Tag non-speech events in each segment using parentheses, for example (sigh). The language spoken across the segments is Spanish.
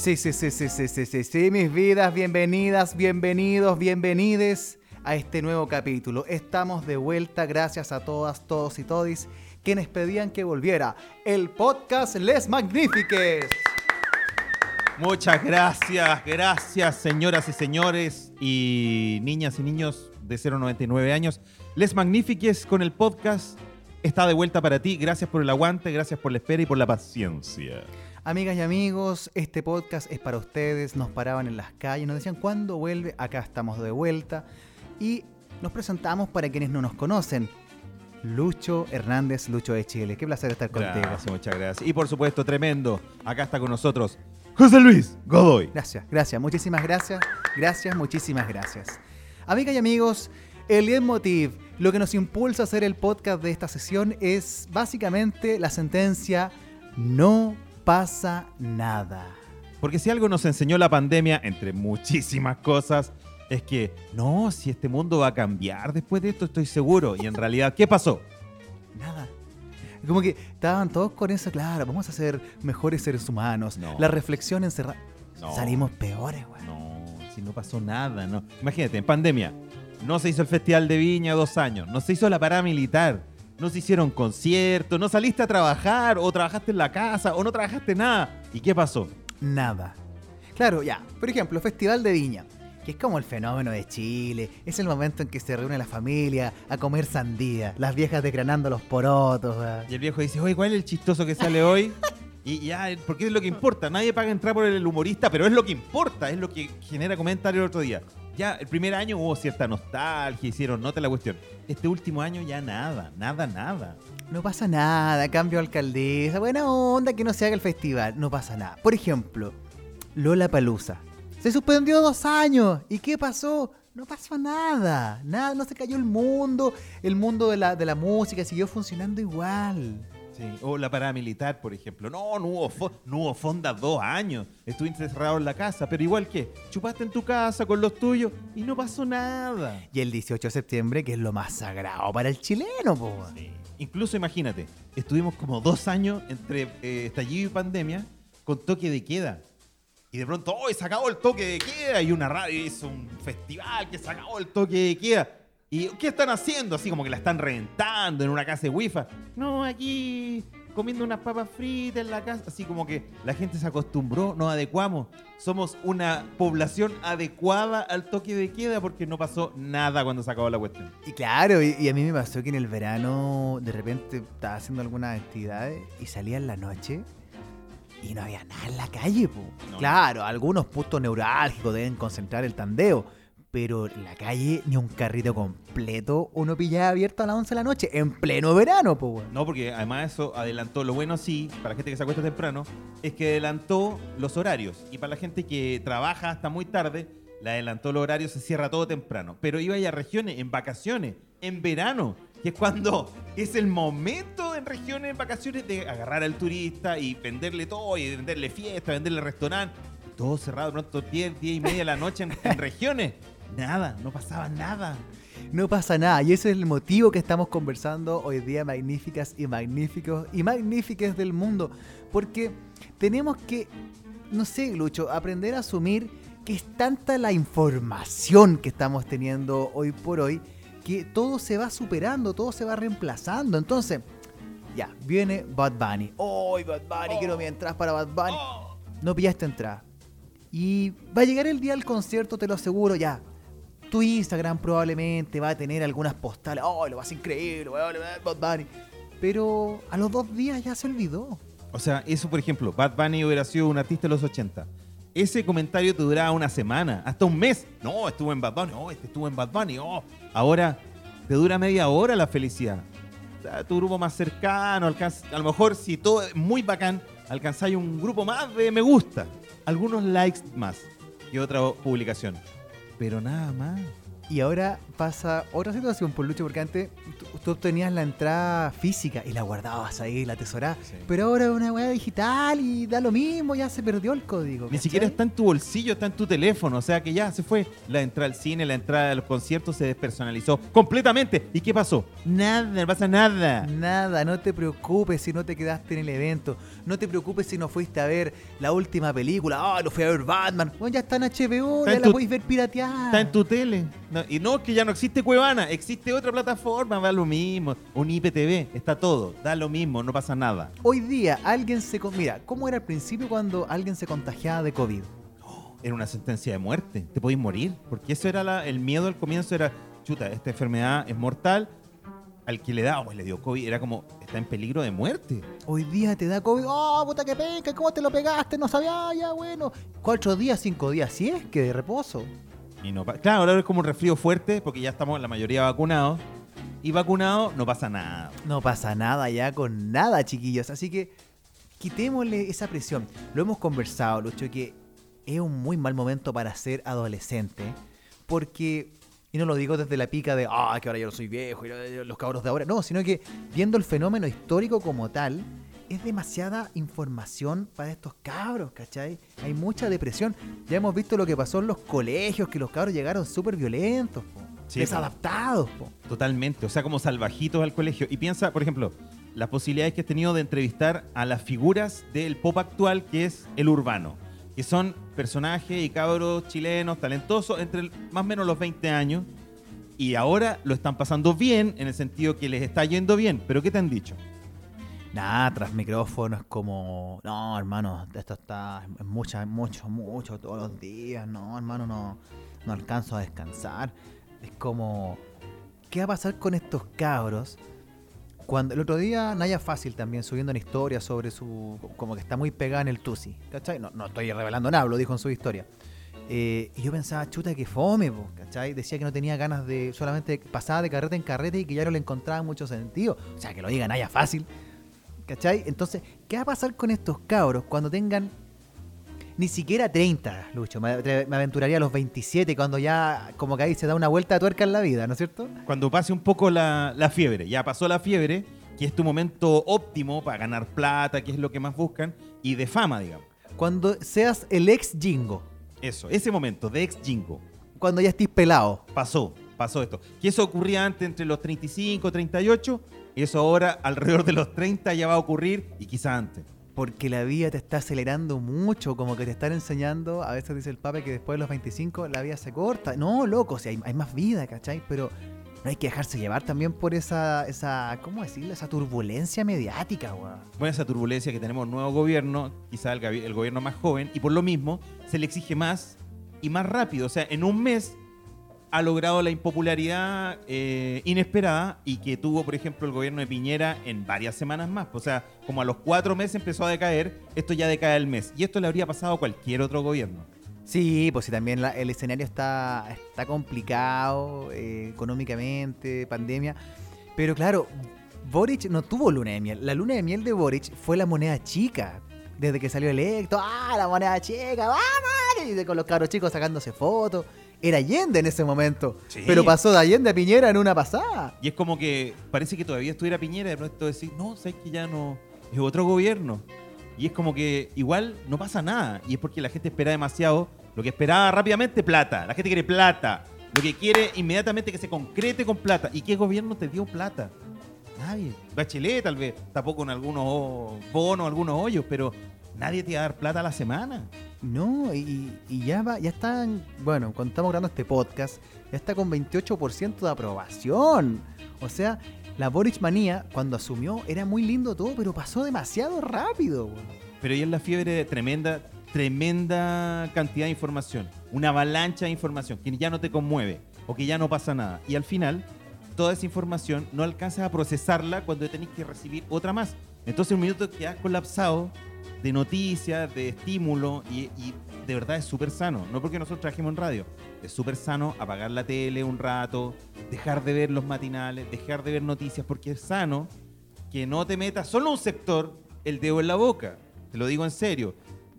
Sí, sí, sí, sí, sí, sí, sí, sí, mis vidas, bienvenidas, bienvenidos, bienvenides a este nuevo capítulo. Estamos de vuelta, gracias a todas, todos y todis quienes pedían que volviera el podcast Les Magnifiques. Muchas gracias, gracias señoras y señores y niñas y niños de 099 años. Les Magnifiques con el podcast está de vuelta para ti. Gracias por el aguante, gracias por la espera y por la paciencia. Amigas y amigos, este podcast es para ustedes. Nos paraban en las calles, nos decían cuándo vuelve. Acá estamos de vuelta y nos presentamos para quienes no nos conocen. Lucho Hernández, Lucho de Chile. Qué placer estar contigo. Gracias, muchas gracias. Y por supuesto, tremendo, acá está con nosotros José Luis Godoy. Gracias, gracias, muchísimas gracias. Gracias, muchísimas gracias. Amigas y amigos, el leitmotiv, lo que nos impulsa a hacer el podcast de esta sesión es básicamente la sentencia no pasa nada. Porque si algo nos enseñó la pandemia, entre muchísimas cosas, es que no, si este mundo va a cambiar después de esto, estoy seguro. Y en realidad, ¿qué pasó? Nada. Como que estaban todos con eso, claro, vamos a ser mejores seres humanos. La reflexión encerrada. Salimos peores, güey. No, si no pasó nada, no. Imagínate, en pandemia, no se hizo el Festival de Viña dos años, no se hizo la parada militar, no se hicieron conciertos, no saliste a trabajar, o trabajaste en la casa, o no trabajaste nada. ¿Y qué pasó? Nada. Claro, ya. Por ejemplo, Festival de Viña, que es como el fenómeno de Chile. Es el momento en que se reúne la familia a comer sandía, las viejas desgranando los porotos. Y el viejo dice, oye, ¿cuál es el chistoso que sale hoy? (laughs) Y ya, porque es lo que importa. Nadie paga entrar por el humorista, pero es lo que importa, es lo que genera comentario el otro día ya el primer año hubo cierta nostalgia, hicieron nota la cuestión. Este último año ya nada, nada, nada. No pasa nada, cambio alcaldesa, buena onda que no se haga el festival, no pasa nada. Por ejemplo, Lola Palusa. Se suspendió dos años. ¿Y qué pasó? No pasó nada, nada, no se cayó el mundo, el mundo de la, de la música siguió funcionando igual. O la paramilitar, por ejemplo. No, no hubo, no hubo fonda dos años. Estuviste encerrado en la casa, pero igual que chupaste en tu casa con los tuyos y no pasó nada. Y el 18 de septiembre, que es lo más sagrado para el chileno, po. Incluso imagínate, estuvimos como dos años entre eh, estallido y pandemia con toque de queda. Y de pronto, ¡oh! Se acabó el toque de queda. Y una radio hizo un festival que se acabó el toque de queda. ¿Y qué están haciendo? Así como que la están reventando en una casa de wifi. No, aquí comiendo unas papas fritas en la casa. Así como que la gente se acostumbró, nos adecuamos. Somos una población adecuada al toque de queda porque no pasó nada cuando se acabó la cuestión. Y claro, y, a mí me pasó que en el verano de repente estaba haciendo algunas actividades y salía en la noche y no había nada en la calle. Po. Claro, algunos puntos neurálgicos deben concentrar el tandeo pero la calle ni un carrito completo uno pillaba abierto a las 11 de la noche, en pleno verano, pues. No, porque además eso adelantó, lo bueno sí, para la gente que se acuesta temprano, es que adelantó los horarios. Y para la gente que trabaja hasta muy tarde, le adelantó los horarios, se cierra todo temprano. Pero iba a regiones, en vacaciones, en verano, que es cuando es el momento en regiones, en vacaciones, de agarrar al turista y venderle todo, y venderle fiesta, venderle restaurante. Todo cerrado, pronto 10, 10 y media de la noche en regiones. Nada, no pasaba nada. No pasa nada. Y ese es el motivo que estamos conversando hoy día, magníficas y magníficos y magníficas del mundo. Porque tenemos que, no sé, Lucho, aprender a asumir que es tanta la información que estamos teniendo hoy por hoy que todo se va superando, todo se va reemplazando. Entonces, ya, viene Bad Bunny. ¡Ay, Bad Bunny! Quiero mi entrada para Bad Bunny. Oh. No pillaste entrada. Y va a llegar el día del concierto, te lo aseguro, ya. Tu Instagram probablemente va a tener algunas postales. ¡Oh, lo vas increíble! Bad Bunny. Pero a los dos días ya se olvidó. O sea, eso por ejemplo, Bad Bunny hubiera sido un artista de los 80. Ese comentario te duraba una semana, hasta un mes. No, estuvo en Bad Bunny. Oh, este estuvo en Bad Bunny. Oh. Ahora te dura media hora la felicidad. Tu grupo más cercano, alcanza, a lo mejor si todo es muy bacán, alcanzáis un grupo más de me gusta, algunos likes más y otra publicación pero nada más. Y ahora pasa otra situación por Lucho, porque antes tú, obtenías la entrada física y la guardabas ahí, la atesorabas. Sí. Pero ahora es una weá digital y da lo mismo, ya se perdió el código. Ni siquiera está en tu bolsillo, está en tu teléfono. O sea que ya se fue. La entrada al cine, la entrada a los conciertos se despersonalizó completamente. ¿Y qué pasó? Nada, no pasa nada. Nada, no te preocupes si no te quedaste en el evento. No te preocupes si no fuiste a ver la última película. Ah, no fui a ver Batman. Bueno, ya está en HBO, Está ya en la tu- podéis ver pirateada. Está en tu tele. No, y no, que ya no existe Cuevana, existe otra plataforma, va lo mismo. Un IPTV, está todo, da lo mismo, no pasa nada. Hoy día alguien se... con- Mira, ¿cómo era al principio cuando alguien se contagiaba de COVID? Era una sentencia de muerte, te podéis morir. Porque eso era la- el miedo al comienzo, era, chuta, esta enfermedad es mortal. Al que le da, pues le dio COVID, era como, está en peligro de muerte. Hoy día te da COVID. ¡Oh, puta que penca! ¿Cómo te lo pegaste? No sabía, ya, bueno. Cuatro días, cinco días, si es que de reposo. Y no claro, ahora es como un resfrío fuerte, porque ya estamos la mayoría vacunados. Y vacunados no pasa nada. No pasa nada ya con nada, chiquillos. Así que quitémosle esa presión. Lo hemos conversado, Lucho, que es un muy mal momento para ser adolescente. Porque, y no lo digo desde la pica de, ah, que ahora yo no soy viejo, y los cabros de ahora. No, sino que viendo el fenómeno histórico como tal, es demasiada información para estos cabros, ¿cachai? Hay mucha depresión. Ya hemos visto lo que pasó en los colegios, que los cabros llegaron súper violentos, po, Sí, desadaptados. po. Totalmente, o sea, como salvajitos al colegio. Y piensa, por ejemplo, las posibilidades que has tenido de entrevistar a las figuras del pop actual, que es el urbano, que son personajes y cabros chilenos talentosos entre más o menos los 20 años, y ahora lo están pasando bien, en el sentido que les está yendo bien. ¿Pero qué te han dicho? Nada, tras micrófono es como, no, hermano, esto está, es mucha, mucho, mucho, todos los días, no, hermano, no, no alcanzo a descansar. Es como, ¿qué va a pasar con estos cabros? Cuando el otro día Naya Fácil también subiendo una historia sobre su, como que está muy pegada en el Tusi, ¿cachai? No, no estoy revelando nada, lo dijo en su historia. Eh, y yo pensaba, chuta, que fome, po, ¿cachai? Decía que no tenía ganas de, solamente pasaba de carrete en carrete y que ya no le encontraba mucho sentido. O sea, que lo diga Naya Fácil. ¿Cachai? Entonces, ¿qué va a pasar con estos cabros cuando tengan ni siquiera 30, Lucho? Me, aventuraría a los 27 cuando ya como que ahí se da una vuelta de tuerca en la vida, ¿no es cierto? Cuando pase un poco la, la fiebre, ya pasó la fiebre, que es tu momento óptimo para ganar plata, que es lo que más buscan, y de fama, digamos. Cuando seas el ex Jingo, Eso, ese momento de ex jingo. cuando ya estés pelado. pasó, pasó esto. Que eso ocurría antes entre los 35, 38, y eso ahora alrededor de los 30 ya va a ocurrir y quizá antes. Porque la vida te está acelerando mucho, como que te están enseñando, a veces dice el Papa que después de los 25 la vida se corta. No, loco, o sea, hay, hay más vida, ¿cachai? Pero no hay que dejarse llevar también por esa, esa ¿cómo decirlo? Esa turbulencia mediática, weón. Bueno, esa turbulencia que tenemos nuevo gobierno, quizá el, el gobierno más joven, y por lo mismo se le exige más y más rápido. O sea, en un mes ha logrado la impopularidad eh, inesperada y que tuvo, por ejemplo, el gobierno de Piñera en varias semanas más. O sea, como a los cuatro meses empezó a decaer, esto ya decae al mes. Y esto le habría pasado a cualquier otro gobierno. Sí, pues sí, también el escenario está, está complicado eh, económicamente, pandemia. Pero claro, Boric no tuvo luna de miel. La luna de miel de Boric fue la moneda chica. Desde que salió electo, ¡ah, la moneda chica! ¡Vamos! Y con los cabros chicos sacándose fotos. Era Allende en ese momento. Sí. Pero pasó de Allende a Piñera en una pasada. Y es como que parece que todavía estuviera Piñera y de pronto decir, no, sabes que ya no, es otro gobierno. Y es como que igual no pasa nada. Y es porque la gente espera demasiado. Lo que esperaba rápidamente, plata. La gente quiere plata. Lo que quiere inmediatamente que se concrete con plata. ¿Y qué gobierno te dio plata? Nadie. Bachelet tal vez tapó con algunos bonos, algunos hoyos, pero nadie te va a dar plata a la semana. No, y, y ya va, ya están, bueno, cuando estamos grabando este podcast, ya está con 28% de aprobación. O sea, la Boric manía, cuando asumió, era muy lindo todo, pero pasó demasiado rápido. Pero ahí es la fiebre de tremenda, tremenda cantidad de información. Una avalancha de información que ya no te conmueve o que ya no pasa nada. Y al final, toda esa información no alcanzas a procesarla cuando tenés que recibir otra más. Entonces un minuto quedas colapsado de noticias, de estímulo y, y de verdad es súper sano. No porque nosotros trabajemos en radio. Es súper sano apagar la tele un rato, dejar de ver los matinales, dejar de ver noticias porque es sano que no te metas solo un sector el dedo en la boca. Te lo digo en serio.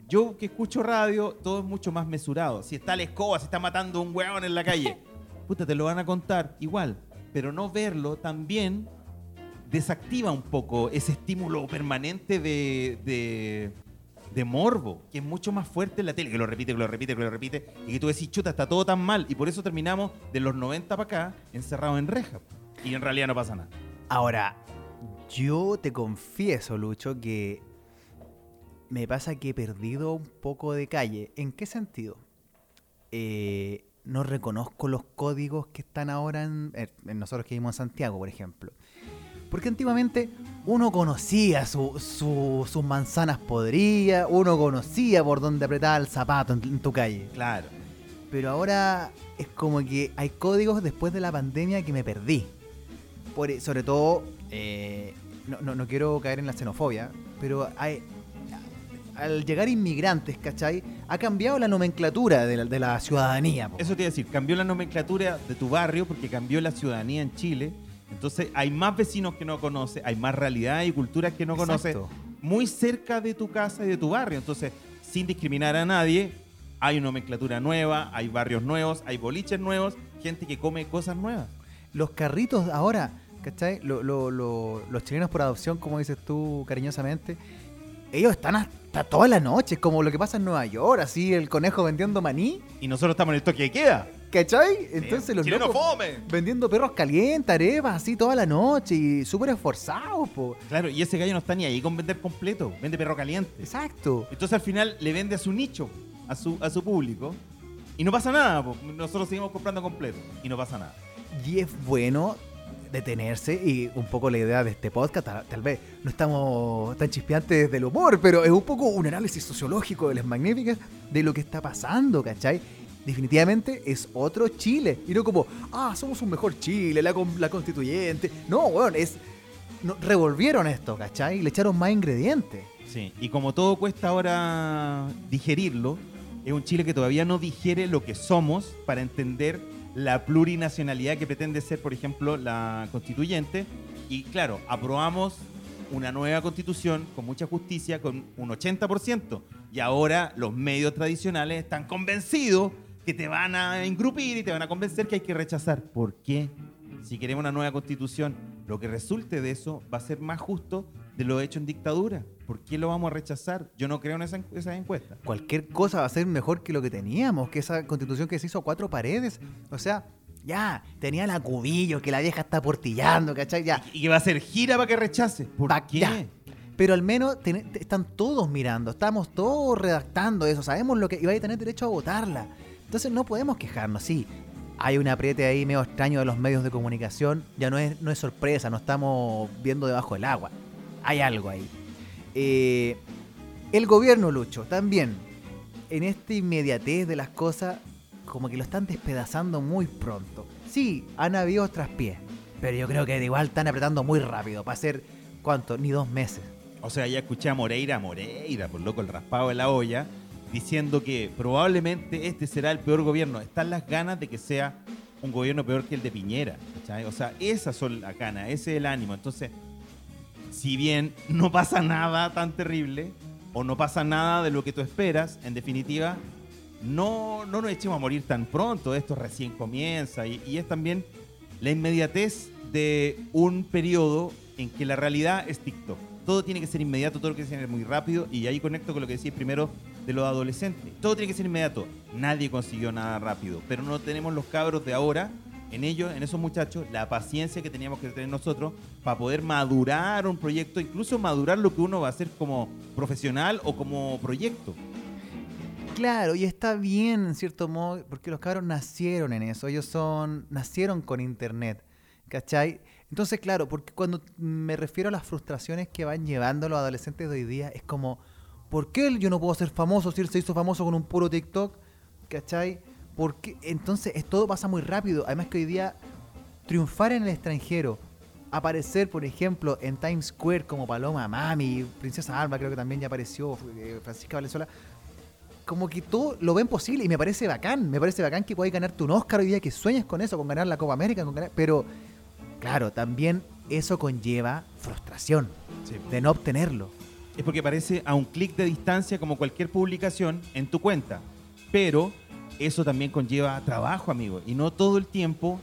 Yo que escucho radio, todo es mucho más mesurado. Si está la escoba, si está matando un hueón en la calle. (laughs) puta, te lo van a contar igual, pero no verlo también desactiva un poco ese estímulo permanente de, de, de morbo, que es mucho más fuerte en la tele, que lo repite, que lo repite, que lo repite, y que tú decís, chuta, está todo tan mal, y por eso terminamos de los 90 para acá encerrados en reja. Y en realidad no pasa nada. Ahora, yo te confieso, Lucho, que me pasa que he perdido un poco de calle. ¿En qué sentido? Eh, no reconozco los códigos que están ahora en, en nosotros que vivimos en Santiago, por ejemplo. Porque antiguamente uno conocía su- su- sus manzanas podridas, uno conocía por dónde apretaba el zapato en, en tu calle. Claro. Pero ahora es como que hay códigos después de la pandemia que me perdí. Por, e- sobre todo, eh, no, no- no quiero caer en la xenofobia, pero hay, al llegar inmigrantes, ¿cachai? Ha cambiado la nomenclatura de la, de la ciudadanía. po. Eso te iba a decir, cambió la nomenclatura de tu barrio porque cambió la ciudadanía en Chile. Entonces hay más vecinos que no conoces, hay más realidades y culturas que no conoces muy cerca de tu casa y de tu barrio. Entonces, sin discriminar a nadie, hay una nomenclatura nueva, hay barrios nuevos, hay boliches nuevos, gente que come cosas nuevas. Los carritos ahora, ¿cachai? Lo- lo- lo- los chilenos por adopción, como dices tú cariñosamente, ellos están hasta todas las noches, como lo que pasa en Nueva York, así el conejo vendiendo maní, Y nosotros estamos en el toque de queda. ¿Cachai? Entonces los locos fome. vendiendo perros calientes, arepas, así toda la noche y súper esforzados, po. Claro, y ese gallo no está ni ahí con vender completo, vende perro caliente. Exacto. Entonces al final le vende a su nicho, a su, a su público, y no pasa nada. po. Nosotros seguimos comprando completo y no pasa nada. Y es bueno detenerse y un poco la idea de este podcast, tal, tal vez no estamos tan chispeantes del humor, pero es un poco un análisis sociológico de las magníficas de lo que está pasando, ¿cachai? Definitivamente es otro Chile. Y no como, ah, somos un mejor Chile, la, la constituyente. No, weón, es... no, revolvieron esto, ¿cachai? Y le echaron más ingredientes. Sí, y como todo cuesta ahora digerirlo, es un Chile que todavía no digiere lo que somos para entender la plurinacionalidad que pretende ser, por ejemplo, la constituyente. Y claro, aprobamos una nueva constitución con mucha justicia, con un 80%. Y ahora los medios tradicionales están convencidos que te van a engrupir y te van a convencer que hay que rechazar. ¿Por qué? Si queremos una nueva constitución, lo que resulte de eso va a ser más justo de lo hecho en dictadura. ¿Por qué lo vamos a rechazar? Yo no creo en esa, esas encuestas. cualquier cosa va a ser mejor que lo que teníamos, que esa constitución que se hizo a cuatro paredes. O sea, ya, tenía la cubillo, que la vieja está portillando, ¿cachai? Ya. Y que va a ser gira para que rechace. ¿Por Va- qué? ya. Pero al menos ten- te- están todos mirando, estamos todos redactando eso, sabemos lo que y vais a tener derecho a votarla. Entonces no podemos quejarnos, sí. Hay un apriete ahí medio extraño de los medios de comunicación, ya no es, no es sorpresa, no estamos viendo debajo del agua. Hay algo ahí. Eh, el gobierno, Lucho, también, en esta inmediatez de las cosas, como que lo están despedazando muy pronto. Sí, han habido traspiés, pero yo creo que igual están apretando muy rápido, para hacer, ¿cuánto? Ni dos meses. O sea, ya escuché a Moreira, Moreira, por loco, el raspado de la olla, diciendo que probablemente este será el peor gobierno. Están las ganas de que sea un gobierno peor que el de Piñera. O sea, esas son las ganas, ese es el ánimo. Entonces, si bien no pasa nada tan terrible, o no pasa nada de lo que tú esperas, en definitiva, no, no nos echemos a morir tan pronto. Esto recién comienza y, es también la inmediatez de un periodo en que la realidad es TikTok. Todo tiene que ser inmediato, todo tiene que ser muy rápido y ahí conecto con lo que decía primero de los adolescentes. Todo tiene que ser inmediato. Nadie consiguió nada rápido, pero no tenemos los cabros de ahora en ellos, en esos muchachos, la paciencia que teníamos que tener nosotros para poder madurar un proyecto, incluso madurar lo que uno va a hacer como profesional o como proyecto. Claro, y está bien en cierto modo, porque los cabros nacieron en eso, ellos son, nacieron con internet, ¿cachai? Entonces, claro, porque cuando me refiero a las frustraciones que van llevando los adolescentes de hoy día, es como, ¿por qué yo no puedo ser famoso si él se hizo famoso con un puro TikTok? ¿Cachai? Porque entonces es- todo pasa muy rápido. Además que hoy día triunfar en el extranjero, aparecer, por ejemplo, en Times Square como Paloma Mami, Princesa Alba creo que también ya apareció, eh, Francisca Valenzuela, como que todo lo ven posible y me parece bacán, me parece bacán que podáis ganarte un Oscar hoy día, que sueñes con eso, con ganar la Copa América, con ganar, pero claro, también eso conlleva frustración de no obtenerlo. Es porque parece a un clic de distancia como cualquier publicación en tu cuenta. Pero eso también conlleva trabajo, amigo. Y no todo el tiempo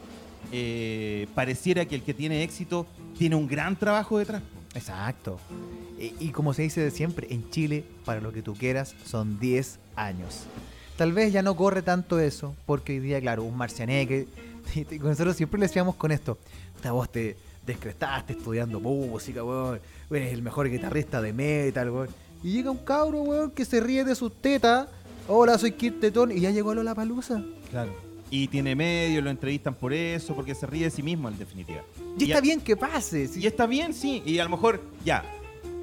eh, pareciera que el que tiene éxito tiene un gran trabajo detrás. Exacto. Y, y como se dice de siempre, en Chile, para lo que tú quieras, son 10 años. Tal vez ya no corre tanto eso, porque hoy día, claro, un marcianeque. (laughs) Y nosotros siempre le decíamos con esto: "Puta, vos te descrestaste estudiando música, weón. Eres el mejor guitarrista de metal, weón. Y llega un cabro, weón, que se ríe de sus tetas. Hola, soy Kid Tetón. Y ya llegó a la palusa. Claro. Y tiene medio, lo entrevistan por eso, porque se ríe de sí mismo, en definitiva. Y, está a- bien que pase. sí. Y está bien, sí. Y a lo mejor, ya.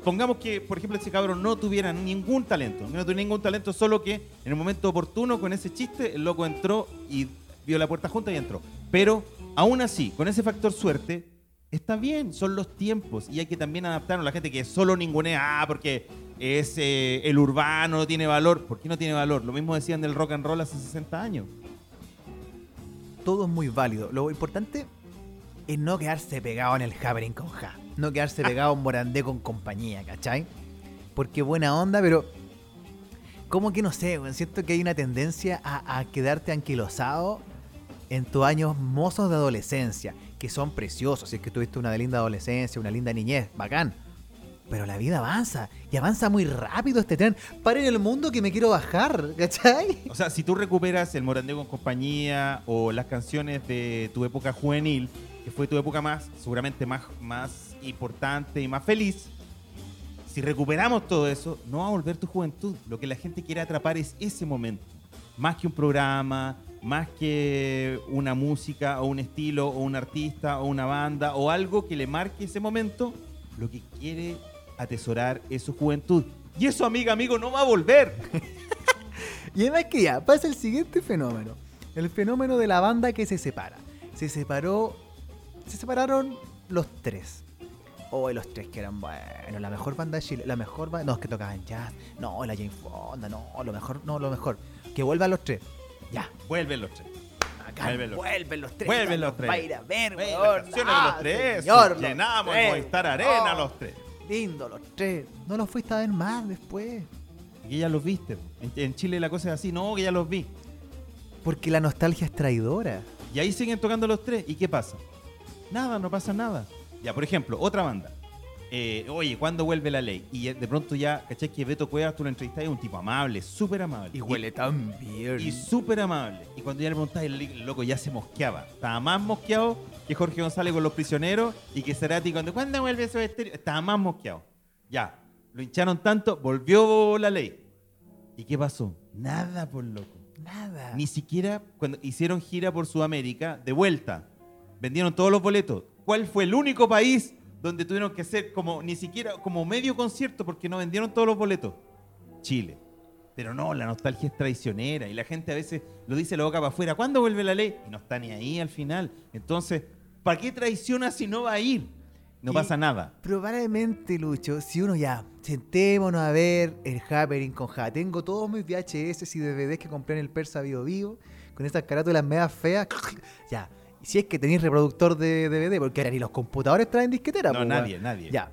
Pongamos que, por ejemplo, ese cabrón no tuviera ningún talento. No tuviera ningún talento, solo que en el momento oportuno, con ese chiste, el loco entró y vio la puerta junta y entró. Pero, aún así, con ese factor suerte, está bien, son los tiempos. Y hay que también adaptarnos a la gente que solo ningunea, ah, porque es eh, el urbano, no tiene valor. ¿Por qué no tiene valor? Lo mismo decían del rock and roll hace 60 años. todo es muy válido. Lo importante es no quedarse pegado en el Javelin con Ja. No quedarse pegado en Morandé con compañía, ¿cachai? Porque buena onda, pero. Como que no sé, siento que hay una tendencia a, a quedarte anquilosado en tus años mozos de adolescencia, que son preciosos. Si es que tuviste una linda adolescencia, una linda niñez, bacán. Pero la vida avanza, y avanza muy rápido este tren. Paren el mundo que me quiero bajar, (laughs) ¿cachai? O sea, si tú recuperas el Morandeo con compañía o las canciones de tu época juvenil, que fue tu época más, seguramente más, más importante y más feliz, si recuperamos todo eso, no va a volver tu juventud. Lo que la gente quiere atrapar es ese momento. Más que un programa, más que una música o un estilo o un artista o una banda o algo que le marque ese momento, lo que quiere atesorar es su juventud. Y eso, amiga, amigo, no va a volver. (laughs) Y además que ya, pasa el siguiente fenómeno. El fenómeno de la banda que se separa. Se separó. Se separaron los tres. Oh, los tres que eran bueno, la mejor banda de Chile, la mejor banda. No, es que tocaban jazz. No, la Jane Fonda, no, lo mejor, no, lo mejor. Que vuelvan los tres. Ya, Vuelven los tres. acá Vuelven los- vuelven los tres. vuelven los tres. Va a ir a ver, weón. Ah, los tres. señor, los llenamos tres. Movistar Arena Oh, los tres. Lindo los tres. No los fuiste a ver más después. Que ya los viste. En, en Chile la cosa es así. No, que ya los vi. Porque la nostalgia es traidora. Y ahí siguen tocando los tres. ¿Y qué pasa? Nada, no pasa nada. Ya, por ejemplo, otra banda. Eh, oye, ¿cuándo vuelve la ley? Y de pronto ya, ¿cachai? Que Beto Cuevas, tú lo entrevistas, es un tipo amable, súper amable. Y huele tan bien. Y súper amable. Y cuando ya le preguntás, el, loco ya se mosqueaba. Estaba más mosqueado que Jorge González con los prisioneros y que Cerati cuando, ¿cuándo vuelve eso estéreo? Estaba más mosqueado. Ya, lo hincharon tanto, volvió la ley. ¿Y qué pasó? Nada, por loco. Nada. Ni siquiera cuando hicieron gira por Sudamérica, de vuelta, vendieron todos los boletos. ¿Cuál fue el único país donde tuvieron que hacer como ni siquiera como medio concierto porque no vendieron todos los boletos? Chile. Pero no, la nostalgia es traicionera y la gente a veces lo dice la boca para afuera. ¿Cuándo vuelve la ley? Y no está ni ahí al final. Entonces, ¿para qué traiciona si no va a ir? No Y- pasa nada. Probablemente, Lucho, si uno ya, sentémonos a ver el Happening con Ja. Tengo todos mis VHS y DVDs que compré en el Persa Vivo Vivo, con esas carátulas medias feas. (laughs) ya, si es que tenéis reproductor de DVD, porque ahora ni los computadores traen disquetera. No, po, nadie, nadie. Ya.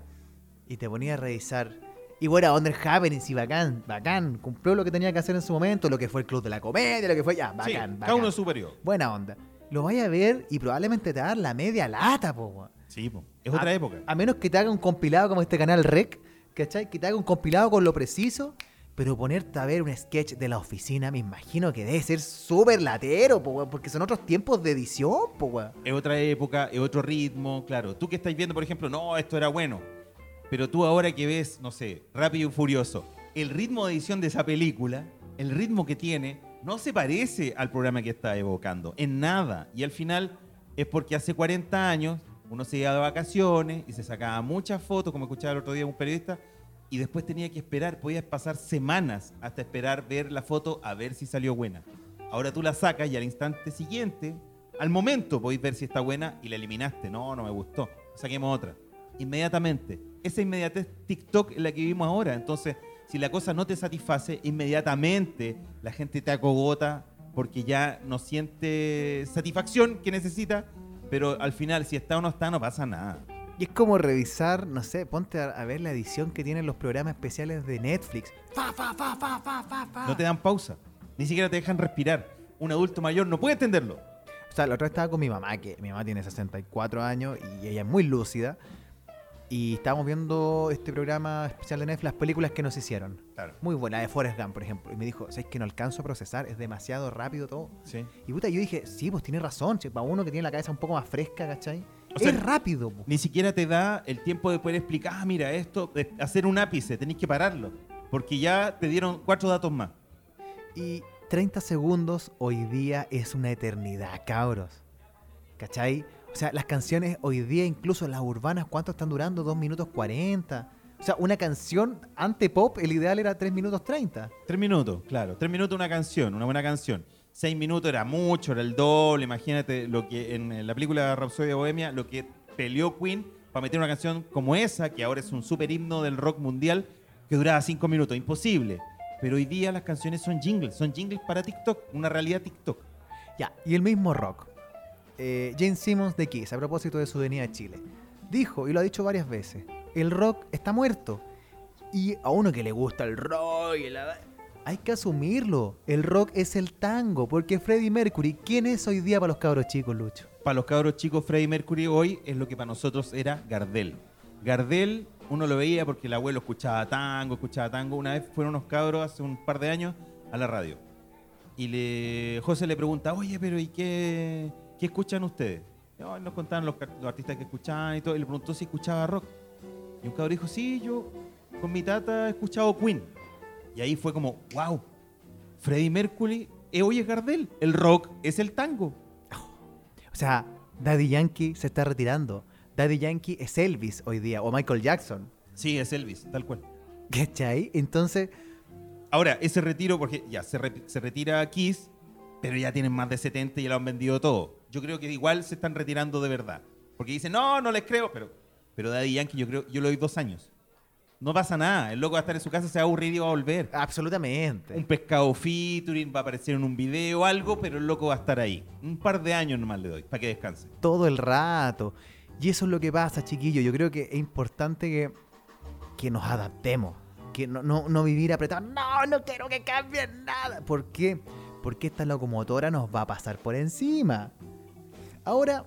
Y te ponía a revisar. Y bueno, Under Happening, sí, bacán, bacán. Cumplió lo que tenía que hacer en su momento, lo que fue el Club de la Comedia, lo que fue, ya, Sí, bacán, cada bacán. uno es superior. Buena onda. Lo vaya a ver y probablemente te va a dar la media lata, po. Sí, po. es otra A- época. A menos que te haga un compilado como este canal Rec, ¿cachai? Que te haga un compilado con lo preciso, pero ponerte a ver un sketch de la oficina, me imagino que debe ser súper latero, po, porque son otros tiempos de edición, po, es otra época, es otro ritmo, claro. Tú que estás viendo, por ejemplo, no, esto era bueno. Pero tú ahora que ves, no sé, Rápido y Furioso, el ritmo de edición de esa película, el ritmo que tiene, no se parece al programa que está evocando, en nada. Y al final es porque hace 40 años uno se iba de vacaciones y se sacaba muchas fotos, como escuchaba el otro día un periodista, y después tenía que esperar, podías pasar semanas hasta esperar ver la foto a ver si salió buena. Ahora tú la sacas y al instante siguiente, al momento podéis ver si está buena y la eliminaste. No, no me gustó. Saquemos otra. Inmediatamente. Esa inmediatez TikTok es la que vivimos ahora. Entonces, si la cosa no te satisface, inmediatamente la gente te acogota porque ya no siente satisfacción que necesita, pero al final, si está o no está, no pasa nada. Y es como revisar, no sé, ponte a, a ver la edición que tienen los programas especiales de Netflix. Fa, fa, fa, fa, fa, fa, fa. No te dan pausa. Ni siquiera te dejan respirar. un adulto mayor no puede entenderlo. O sea, la otra vez estaba con mi mamá, que mi mamá tiene 64 años y ella es muy lúcida. Y estábamos viendo este programa especial de Netflix, las películas que nos hicieron. Claro. Muy buena, de Forrest Gump, por ejemplo. Y me dijo, ¿sabes que no alcanzo a procesar? Es demasiado rápido todo. Sí. Y puta, yo dije, sí, pues tiene razón, che, para uno que tiene la cabeza un poco más fresca, ¿cachai? O sea, es rápido, po. Ni siquiera te da el tiempo de poder explicar, ah, mira, esto, de hacer un ápice, tenés que pararlo. Porque ya te dieron cuatro datos más. Y 30 segundos hoy día es una eternidad, cabros. ¿Cachai? O sea, las canciones hoy día, incluso las urbanas, ¿cuánto están durando? 2 minutos 40. O sea, una canción ante pop, el ideal era 3 minutos 30. Tres minutos, claro. Tres minutos una canción, una buena canción. Seis minutos era mucho, era el doble. Imagínate lo que en la película Rhapsody Bohemia, lo que peleó Queen para meter una canción como esa, que ahora es un super himno del rock mundial, que duraba cinco minutos. Imposible. Pero hoy día las canciones son jingles, son jingles para TikTok, una realidad TikTok. Ya, y el mismo rock. Eh, Jane Simmons de Kiss, a propósito de su venida a Chile, dijo, y lo ha dicho varias veces, el rock está muerto. Y a uno que le gusta el rock, y la- hay que asumirlo. El rock es el tango, porque Freddie Mercury, ¿quién es hoy día para los cabros chicos, Lucho? Para los cabros chicos, Freddie Mercury hoy es lo que para nosotros era Gardel. Gardel, uno lo veía porque el abuelo escuchaba tango, escuchaba tango. Una vez fueron unos cabros hace un par de años a la radio. Y le, José le pregunta, oye, pero ¿y qué, qué escuchan ustedes? "Ay, nos contaban los artistas que escuchaban y todo. Y le preguntó si escuchaba rock. Y un cabro dijo, sí, yo con mi tata he escuchado Queen. Y ahí fue como, wow, Freddie Mercury eh, hoy es Gardel. El rock es el tango. O sea, Daddy Yankee se está retirando. Daddy Yankee es Elvis hoy día, o Michael Jackson. Sí, es Elvis, tal cual. ¿Cachai? Entonces, Ahora, ese retiro, porque ya se, re- se retira Kiss, pero ya tienen más de 70 y ya lo han vendido todo. Yo creo que igual se están retirando de verdad. Porque dicen, no, no les creo, pero, pero Daddy Yankee yo creo, yo le doy dos años. No pasa nada, el loco va a estar en su casa, se va a aburrir y va a volver. absolutamente. Un pescado featuring, va a aparecer en un video algo, pero el loco va a estar ahí. Un par de años nomás le doy, para que descanse. todo el rato. Y eso es lo que pasa, chiquillo. Yo creo que es importante que, que nos adaptemos. Que no, no, no vivir apretado. No, no quiero que cambien nada. ¿Por qué? Porque esta locomotora nos va a pasar por encima. Ahora,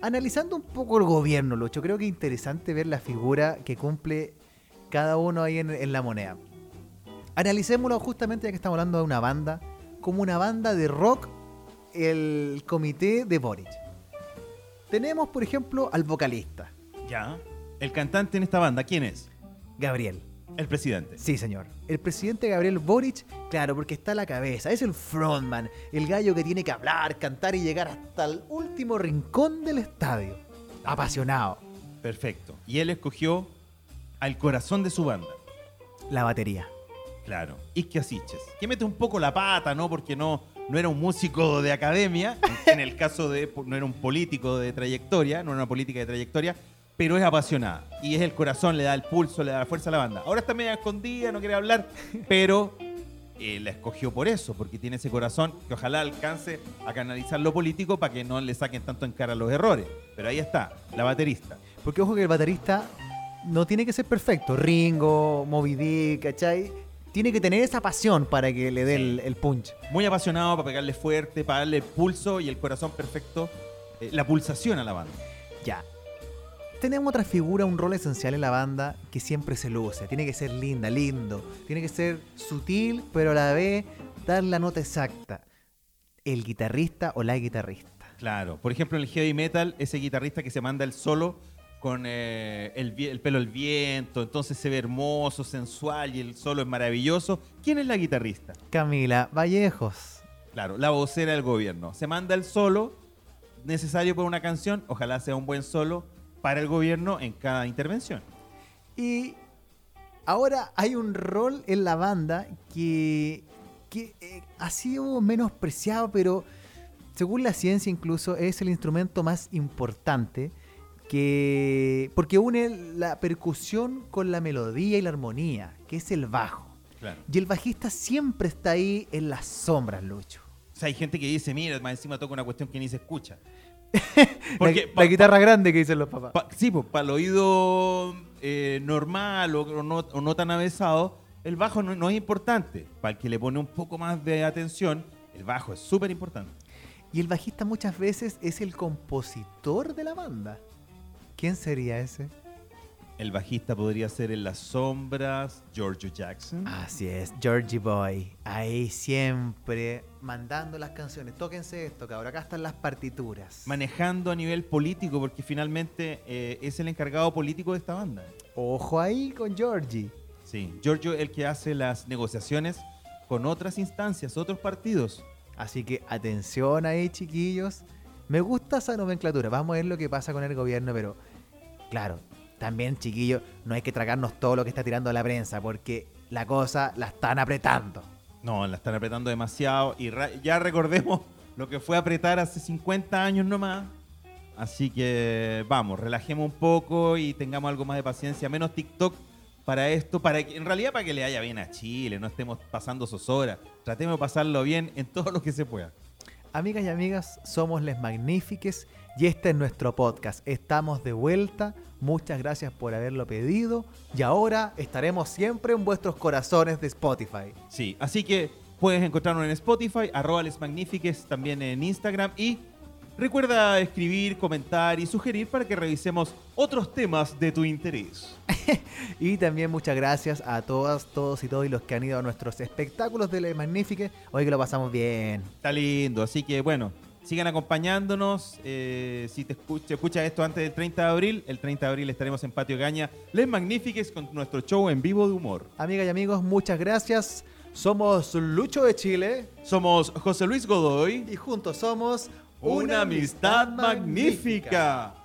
analizando un poco el gobierno, Lucho, creo que es interesante ver la figura que cumple cada uno ahí en, en la moneda. Analicémoslo justamente ya que estamos hablando de una banda, como una banda de rock, el comité de Boric. Tenemos, por ejemplo, al vocalista, Ya. El cantante en esta banda, ¿quién es? Gabriel. El presidente. Sí, señor. El presidente Gabriel Boric, claro, porque está a la cabeza. Es el frontman, el gallo que tiene que hablar, cantar y llegar hasta el último rincón del estadio. Apasionado. Perfecto. Y él escogió al corazón de su banda. La batería. Claro, Ike Asiches. Que mete un poco la pata, ¿no? Porque no, no era un músico de academia, (laughs) en el caso de, no era un político de trayectoria, no era una política de trayectoria, pero es apasionada. Y es el corazón, le da el pulso, le da la fuerza a la banda. Ahora está media escondida, no quiere hablar, pero eh, la escogió por eso, porque tiene ese corazón que ojalá alcance a canalizar lo político para que no le saquen tanto en cara los errores. Pero ahí está, la baterista. Porque ojo que el baterista no tiene que ser perfecto. Ringo, Moby Dick, ¿cachai? Tiene que tener esa pasión para que le dé el punch. Muy apasionado para pegarle fuerte, para darle el pulso y el corazón perfecto, eh, la pulsación a la banda. Ya. Tenemos otra figura, un rol esencial en la banda que siempre se luce. Tiene que ser linda, lindo. Tiene que ser sutil, pero a la vez dar la nota exacta. El guitarrista o la guitarrista. Claro. Por ejemplo, en el heavy metal, ese guitarrista que se manda el solo con eh, el, pelo al viento, entonces se ve hermoso, sensual y el solo es maravilloso. ¿Quién es la guitarrista? Camila Vallejos. Claro, la vocera del gobierno. Se manda el solo necesario para una canción, ojalá sea un buen solo para el gobierno en cada intervención. Y ahora hay un rol en la banda que, que eh, ha sido menospreciado, pero según la ciencia incluso es el instrumento más importante que porque une la percusión con la melodía y la armonía, que es el bajo. Claro. Y el bajista siempre está ahí en las sombras, Lucho. O sea, hay gente que dice, mira, más encima toca una cuestión que ni se escucha. (laughs) la, Porque la pa- guitarra grande que dicen los papás. Pa- sí, pues para el oído eh, normal o, o no, o no tan avesado, el bajo no, no es importante. Para el que le pone un poco más de atención, El bajo es súper importante. Y el bajista muchas veces es el compositor de la banda. ¿Quién sería ese? El bajista podría ser en las sombras Giorgio Jackson. Así es, Georgie Boy. Ahí siempre mandando las canciones. Tóquense esto, cabrón. Acá están las partituras. Manejando a nivel político, porque finalmente eh, es el encargado político de esta banda. Ojo ahí con Georgie. Sí, Giorgio el que hace las negociaciones con otras instancias, otros partidos. Así que atención ahí, chiquillos. Me gusta esa nomenclatura. Vamos a ver lo que pasa con el gobierno, pero claro, también, chiquillos, no hay que tragarnos todo lo que está tirando la prensa, porque la cosa la están apretando. No, la están apretando demasiado. Y ya recordemos lo que fue apretar hace 50 años nomás. Así que vamos, relajemos un poco y tengamos algo más de paciencia, menos TikTok para esto, para que, en realidad para que le haya bien a Chile, no estemos pasando zozobra. Tratemos de pasarlo bien en todo lo que se pueda. Amigas y amigas, somos Les Magnifiques y este es nuestro podcast. Estamos de vuelta. Muchas gracias por haberlo pedido y ahora estaremos siempre en vuestros corazones de Spotify. Sí, así que puedes encontrarnos en Spotify, arroba Les Magnifiques, también en Instagram y recuerda escribir, comentar y sugerir para que revisemos otros temas de tu interés. (laughs) Y también muchas gracias a todas, todos y todos los que han ido a nuestros espectáculos de Les Magnifiques. Hoy que lo pasamos bien. Está lindo, así que bueno, sigan acompañándonos. eh, si te escucha, escuchas esto antes del 30 de abril, el 30 de abril estaremos en Patio Gaña, Les Magnifiques con nuestro show en vivo de humor. Amigas y amigos, muchas gracias. Somos Lucho de Chile Somos José Luis Godoy, y juntos somos una amistad magnífica.